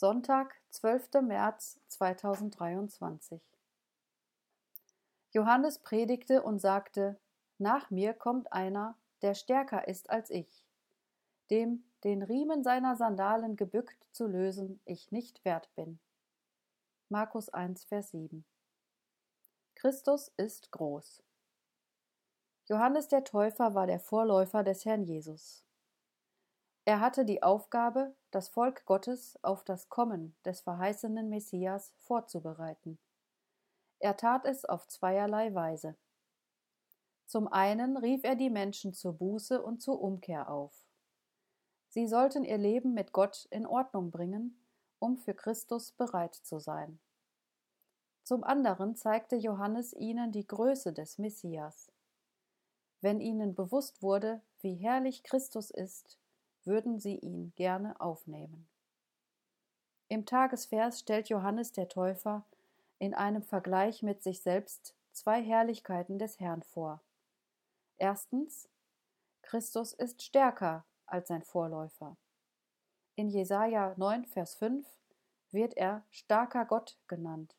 Sonntag, 12. März 2023 Johannes predigte und sagte, Nach mir kommt einer, der stärker ist als ich, dem den Riemen seiner Sandalen gebückt zu lösen ich nicht wert bin. Markus 1, Vers 7 Christus ist groß. Johannes der Täufer war der Vorläufer des Herrn Jesus. Er hatte die Aufgabe, das Volk Gottes auf das Kommen des verheißenen Messias vorzubereiten. Er tat es auf zweierlei Weise. Zum einen rief er die Menschen zur Buße und zur Umkehr auf. Sie sollten ihr Leben mit Gott in Ordnung bringen, um für Christus bereit zu sein. Zum anderen zeigte Johannes ihnen die Größe des Messias. Wenn ihnen bewusst wurde, wie herrlich Christus ist, würden sie ihn gerne aufnehmen. Im Tagesvers stellt Johannes der Täufer in einem Vergleich mit sich selbst zwei Herrlichkeiten des Herrn vor. Erstens, Christus ist stärker als sein Vorläufer. In Jesaja 9, Vers 5 wird er starker Gott genannt.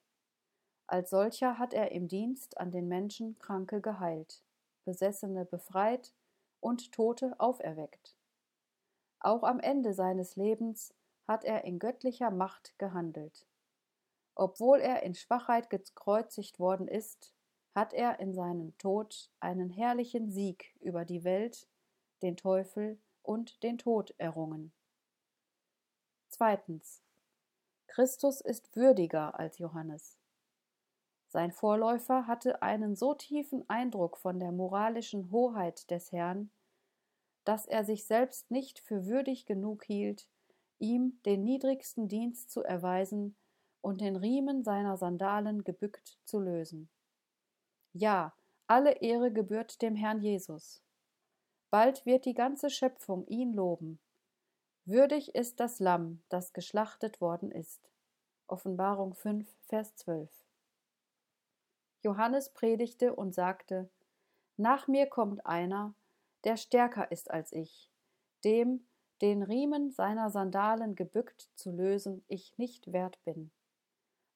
Als solcher hat er im Dienst an den Menschen Kranke geheilt, Besessene befreit und Tote auferweckt. Auch am Ende seines Lebens hat er in göttlicher Macht gehandelt. Obwohl er in Schwachheit gekreuzigt worden ist, hat er in seinem Tod einen herrlichen Sieg über die Welt, den Teufel und den Tod errungen. Zweitens. Christus ist würdiger als Johannes. Sein Vorläufer hatte einen so tiefen Eindruck von der moralischen Hoheit des Herrn, dass er sich selbst nicht für würdig genug hielt, ihm den niedrigsten Dienst zu erweisen und den Riemen seiner Sandalen gebückt zu lösen. Ja, alle Ehre gebührt dem Herrn Jesus. Bald wird die ganze Schöpfung ihn loben. Würdig ist das Lamm, das geschlachtet worden ist. Offenbarung 5, Vers 12. Johannes predigte und sagte: Nach mir kommt einer, der stärker ist als ich, dem, den Riemen seiner Sandalen gebückt zu lösen, ich nicht wert bin.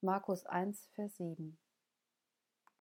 Markus 1, Vers 7.